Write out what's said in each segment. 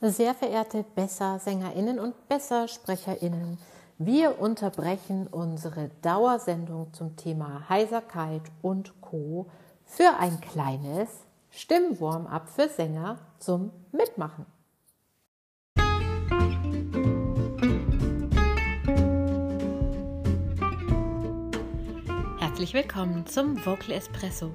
Sehr verehrte Besser-SängerInnen und Besser-SprecherInnen, wir unterbrechen unsere Dauersendung zum Thema Heiserkeit und Co. für ein kleines Stimmwarm-up für Sänger zum Mitmachen. Herzlich willkommen zum Vocal Espresso,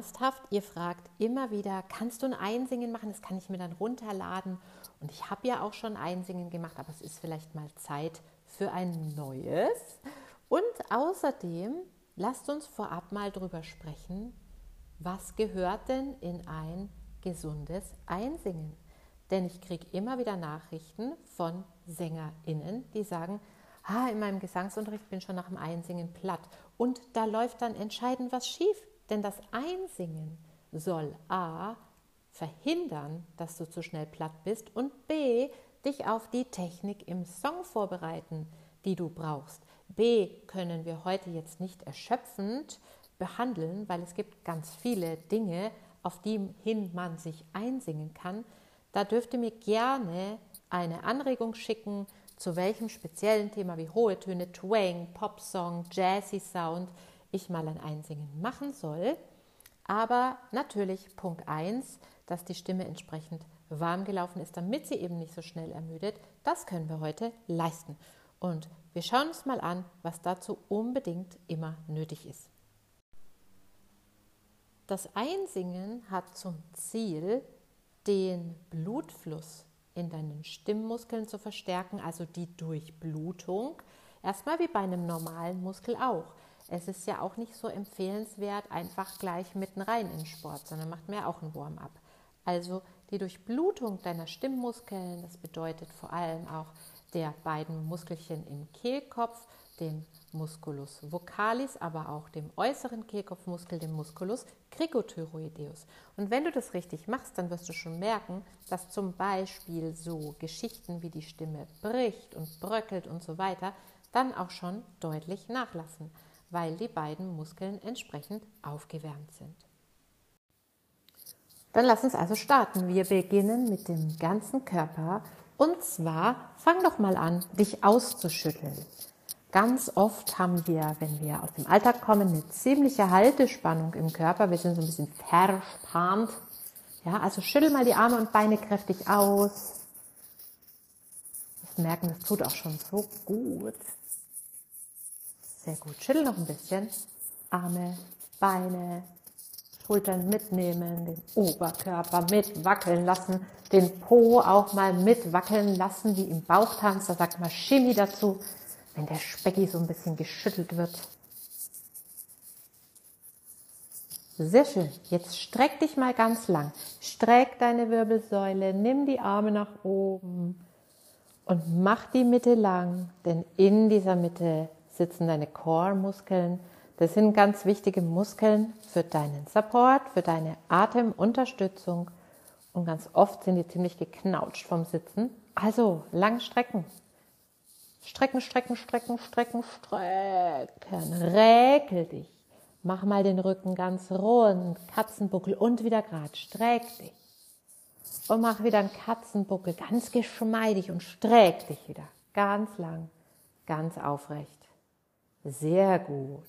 Ernsthaft, ihr fragt immer wieder, kannst du ein Einsingen machen? Das kann ich mir dann runterladen. Und ich habe ja auch schon Einsingen gemacht, aber es ist vielleicht mal Zeit für ein neues. Und außerdem lasst uns vorab mal drüber sprechen, was gehört denn in ein gesundes Einsingen? Denn ich kriege immer wieder Nachrichten von SängerInnen, die sagen, ah, in meinem Gesangsunterricht bin ich schon nach dem Einsingen platt. Und da läuft dann entscheidend was schief. Denn das Einsingen soll A verhindern, dass du zu schnell platt bist und B dich auf die Technik im Song vorbereiten, die du brauchst. B können wir heute jetzt nicht erschöpfend behandeln, weil es gibt ganz viele Dinge, auf die hin man sich einsingen kann. Da dürft ihr mir gerne eine Anregung schicken, zu welchem speziellen Thema wie hohe Töne, Twang, Popsong, Jazzy Sound ich mal ein Einsingen machen soll. Aber natürlich Punkt 1, dass die Stimme entsprechend warm gelaufen ist, damit sie eben nicht so schnell ermüdet. Das können wir heute leisten. Und wir schauen uns mal an, was dazu unbedingt immer nötig ist. Das Einsingen hat zum Ziel, den Blutfluss in deinen Stimmmuskeln zu verstärken, also die Durchblutung. Erstmal wie bei einem normalen Muskel auch. Es ist ja auch nicht so empfehlenswert, einfach gleich mitten rein in Sport, sondern macht mehr auch ein Warm-up. Also die Durchblutung deiner Stimmmuskeln, das bedeutet vor allem auch der beiden Muskelchen im Kehlkopf, dem Musculus vocalis, aber auch dem äußeren Kehlkopfmuskel, dem Musculus cricothyroideus. Und wenn du das richtig machst, dann wirst du schon merken, dass zum Beispiel so Geschichten wie die Stimme bricht und bröckelt und so weiter dann auch schon deutlich nachlassen weil die beiden Muskeln entsprechend aufgewärmt sind. Dann lass uns also starten. Wir beginnen mit dem ganzen Körper und zwar fang doch mal an, dich auszuschütteln. Ganz oft haben wir, wenn wir aus dem Alltag kommen, eine ziemliche Haltespannung im Körper. Wir sind so ein bisschen verspannt. Ja, also schüttel mal die Arme und Beine kräftig aus. Das merken, das tut auch schon so gut. Sehr gut. Schüttel noch ein bisschen. Arme, Beine, Schultern mitnehmen, den Oberkörper mitwackeln lassen, den Po auch mal mitwackeln lassen, wie im Bauchtanz. Da sagt man Chemie dazu, wenn der Specki so ein bisschen geschüttelt wird. Sehr schön. Jetzt streck dich mal ganz lang. Streck deine Wirbelsäule, nimm die Arme nach oben und mach die Mitte lang, denn in dieser Mitte sitzen deine Core-Muskeln. Das sind ganz wichtige Muskeln für deinen Support, für deine Atemunterstützung. Und ganz oft sind die ziemlich geknautscht vom Sitzen. Also lang strecken. Strecken, strecken, strecken, strecken, strecken. Räkel dich. Mach mal den Rücken ganz rund. Katzenbuckel und wieder gerade. Streck dich. Und mach wieder einen Katzenbuckel ganz geschmeidig und streck dich wieder. Ganz lang, ganz aufrecht. Sehr gut.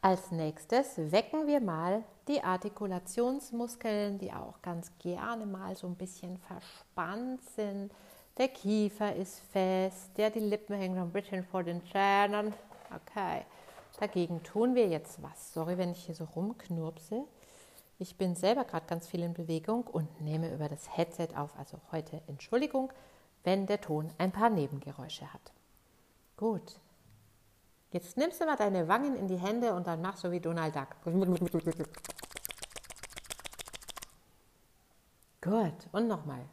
Als nächstes wecken wir mal die Artikulationsmuskeln, die auch ganz gerne mal so ein bisschen verspannt sind. Der Kiefer ist fest, ja, die Lippen hängen so ein bisschen vor den Zähnen. Okay, dagegen tun wir jetzt was. Sorry, wenn ich hier so rumknurpse. Ich bin selber gerade ganz viel in Bewegung und nehme über das Headset auf. Also heute Entschuldigung, wenn der Ton ein paar Nebengeräusche hat. Gut. Jetzt nimmst du mal deine Wangen in die Hände und dann machst du wie Donald Duck. Gut, und nochmal.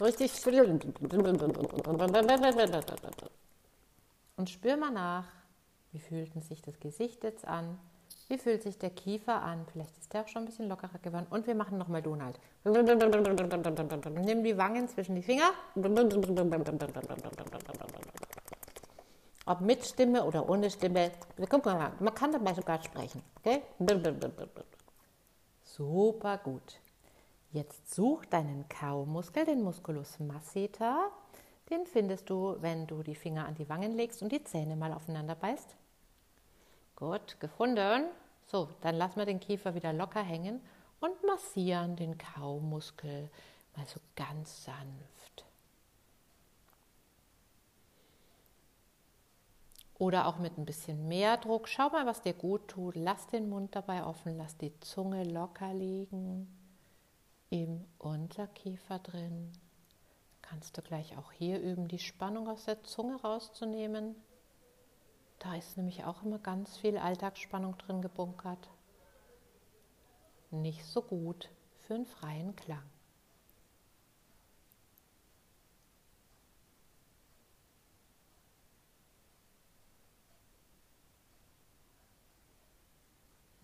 Richtig. Und spür mal nach, wie fühlt sich das Gesicht jetzt an? Wie fühlt sich der Kiefer an? Vielleicht ist der auch schon ein bisschen lockerer geworden. Und wir machen nochmal Donald. Nimm die Wangen zwischen die Finger. Ob mit Stimme oder ohne Stimme. Guck mal, man kann dabei sogar sprechen. Okay? Super gut. Jetzt such deinen Kaumuskel, den Musculus masseter. Den findest du, wenn du die Finger an die Wangen legst und die Zähne mal aufeinander beißt. Gut, gefunden. So, dann lassen wir den Kiefer wieder locker hängen und massieren den Kaumuskel mal so ganz sanft. Oder auch mit ein bisschen mehr Druck. Schau mal, was dir gut tut. Lass den Mund dabei offen, lass die Zunge locker liegen im Unterkiefer drin. Kannst du gleich auch hier üben, die Spannung aus der Zunge rauszunehmen. Da ist nämlich auch immer ganz viel Alltagsspannung drin gebunkert. Nicht so gut für einen freien Klang.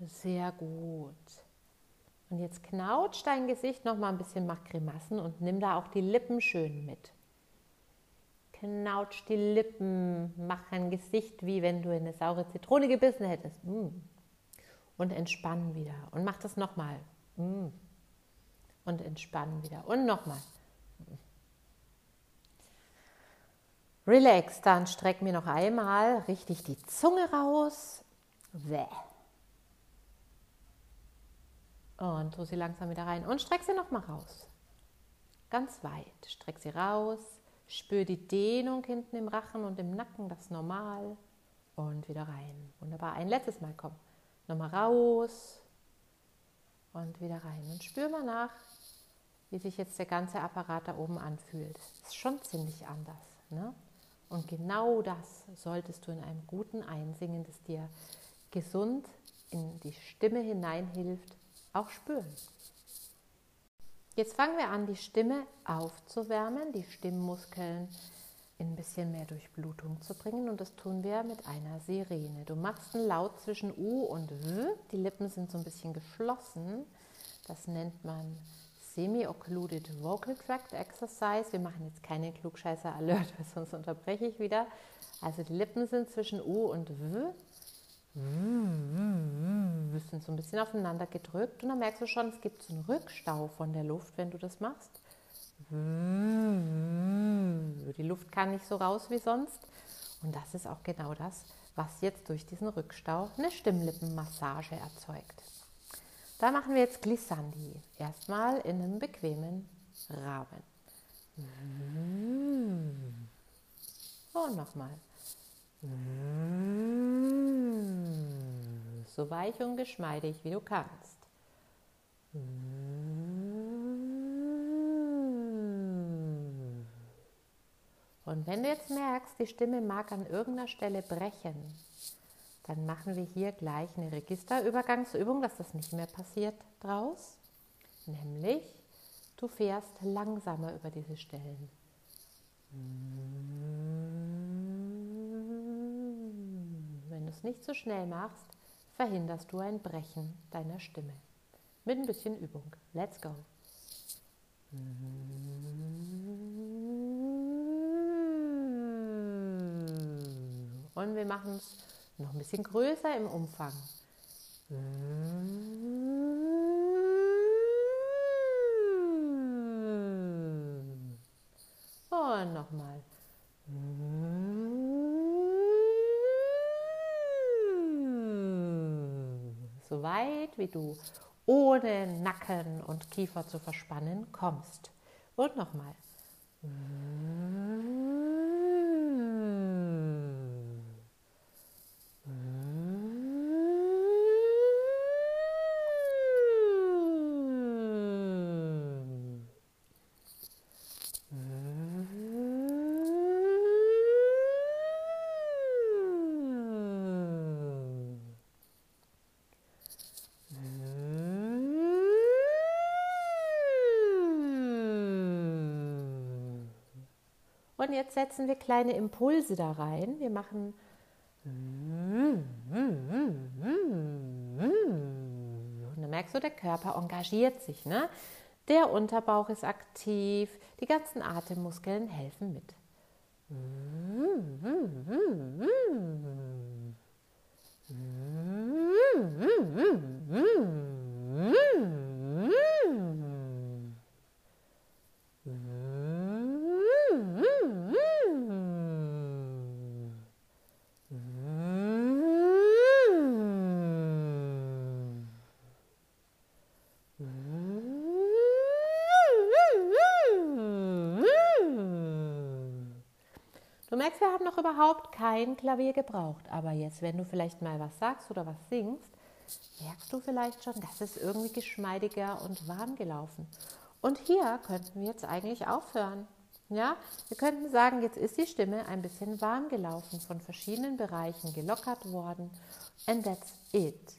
Sehr gut. Und jetzt knautsch dein Gesicht noch mal ein bisschen, mach Grimassen und nimm da auch die Lippen schön mit knautsch die Lippen, mach ein Gesicht, wie wenn du eine saure Zitrone gebissen hättest. Mm. Und entspannen wieder. Und mach das nochmal. Mm. Und entspannen wieder. Und nochmal. Relax, dann streck mir noch einmal richtig die Zunge raus. Und tu sie langsam wieder rein. Und streck sie nochmal raus. Ganz weit. Streck sie raus. Spür die Dehnung hinten im Rachen und im Nacken, das ist normal. Und wieder rein. Wunderbar. Ein letztes Mal, komm. Nochmal raus und wieder rein. Und spür mal nach, wie sich jetzt der ganze Apparat da oben anfühlt. Ist schon ziemlich anders. Ne? Und genau das solltest du in einem guten Einsingen, das dir gesund in die Stimme hineinhilft, auch spüren. Jetzt fangen wir an, die Stimme aufzuwärmen, die Stimmmuskeln in ein bisschen mehr Durchblutung zu bringen und das tun wir mit einer Sirene. Du machst einen Laut zwischen U und W, die Lippen sind so ein bisschen geschlossen. Das nennt man Semi-Occluded Vocal Tract Exercise. Wir machen jetzt keine Klugscheißer-Alert, sonst unterbreche ich wieder. Also die Lippen sind zwischen U und W sind so ein bisschen aufeinander gedrückt und dann merkst du schon, es gibt so einen Rückstau von der Luft, wenn du das machst. Die Luft kann nicht so raus wie sonst und das ist auch genau das, was jetzt durch diesen Rückstau eine Stimmlippenmassage erzeugt. Da machen wir jetzt Glissandi. Erstmal in einem bequemen Rahmen. Und nochmal. So weich und geschmeidig wie du kannst. Und wenn du jetzt merkst, die Stimme mag an irgendeiner Stelle brechen, dann machen wir hier gleich eine Registerübergangsübung, dass das nicht mehr passiert draus. Nämlich, du fährst langsamer über diese Stellen. nicht so schnell machst, verhinderst du ein Brechen deiner Stimme. Mit ein bisschen Übung. Let's go. Und wir machen es noch ein bisschen größer im Umfang. Und nochmal. Weit wie du ohne Nacken und Kiefer zu verspannen kommst. Und nochmal. Und jetzt setzen wir kleine Impulse da rein. Wir machen und dann merkst du, der Körper engagiert sich. Ne? Der Unterbauch ist aktiv, die ganzen Atemmuskeln helfen mit. Kein Klavier gebraucht. Aber jetzt, wenn du vielleicht mal was sagst oder was singst, merkst du vielleicht schon, das ist irgendwie geschmeidiger und warm gelaufen. Und hier könnten wir jetzt eigentlich aufhören. Ja, wir könnten sagen, jetzt ist die Stimme ein bisschen warm gelaufen, von verschiedenen Bereichen gelockert worden. And that's it.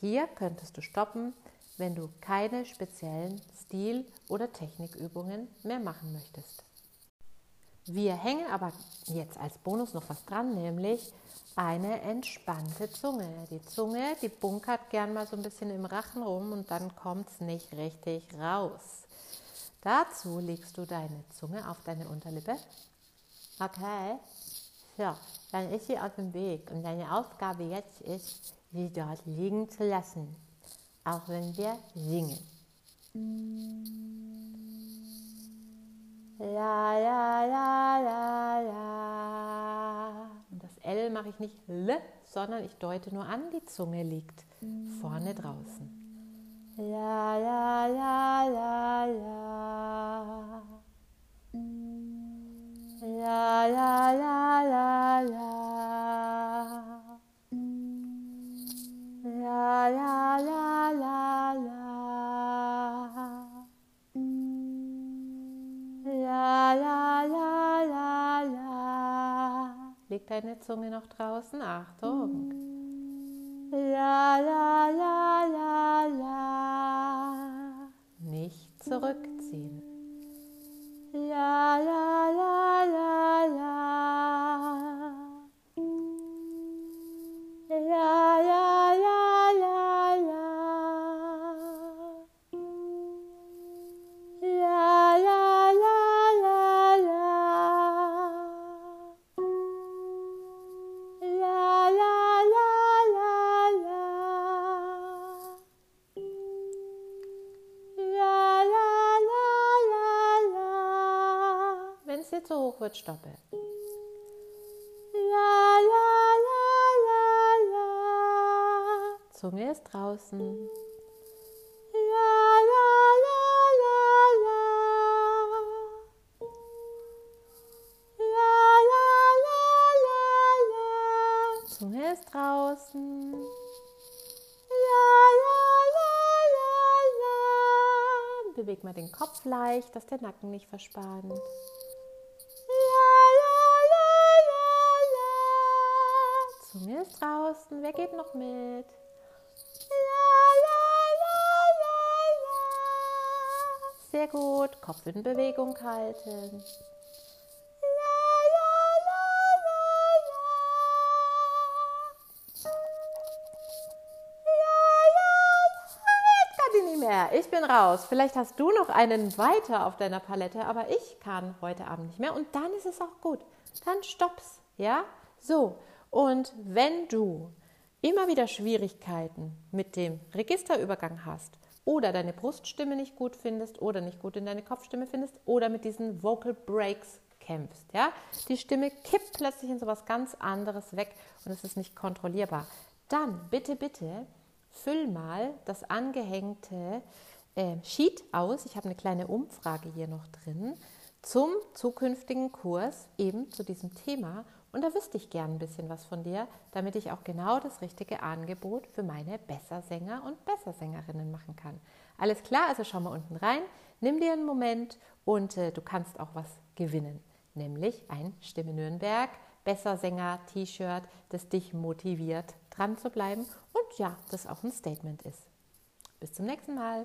Hier könntest du stoppen, wenn du keine speziellen Stil- oder Technikübungen mehr machen möchtest. Wir hängen aber jetzt als Bonus noch was dran, nämlich eine entspannte Zunge. Die Zunge, die bunkert gern mal so ein bisschen im Rachen rum und dann kommt es nicht richtig raus. Dazu legst du deine Zunge auf deine Unterlippe. Okay, so, dann ist sie auf dem Weg und deine Aufgabe jetzt ist, sie dort liegen zu lassen, auch wenn wir singen. La la la la la. Und das L mache ich nicht L, sondern ich deute nur an, die Zunge liegt vorne draußen. La la la la la. Zunge noch draußen? Achtung. La la la la la. Nicht zurückziehen. La la la la. Dir zu hoch wird, stoppe. La la la. Zunge ist draußen. Zunge ist draußen. La la la la la. Beweg mal den Kopf leicht, dass der Nacken nicht verspannt. Zunge ist draußen. Wer geht noch mit? Sehr gut. Kopf in Bewegung halten. Ich bin raus. Vielleicht hast du noch einen weiter auf deiner Palette, aber ich kann heute Abend nicht mehr. Und dann ist es auch gut. Dann stopp's. Ja? So. Und wenn du immer wieder Schwierigkeiten mit dem Registerübergang hast oder deine Bruststimme nicht gut findest oder nicht gut in deine Kopfstimme findest oder mit diesen Vocal Breaks kämpfst, ja, die Stimme kippt plötzlich in sowas ganz anderes weg und es ist nicht kontrollierbar, dann bitte, bitte füll mal das angehängte äh, Sheet aus. Ich habe eine kleine Umfrage hier noch drin zum zukünftigen Kurs eben zu diesem Thema und da wüsste ich gern ein bisschen was von dir, damit ich auch genau das richtige Angebot für meine Bessersänger und Bessersängerinnen machen kann. Alles klar, also schau mal unten rein, nimm dir einen Moment und äh, du kannst auch was gewinnen, nämlich ein Stimme Nürnberg Bessersänger T-Shirt, das dich motiviert, dran zu bleiben und ja, das auch ein Statement ist. Bis zum nächsten Mal.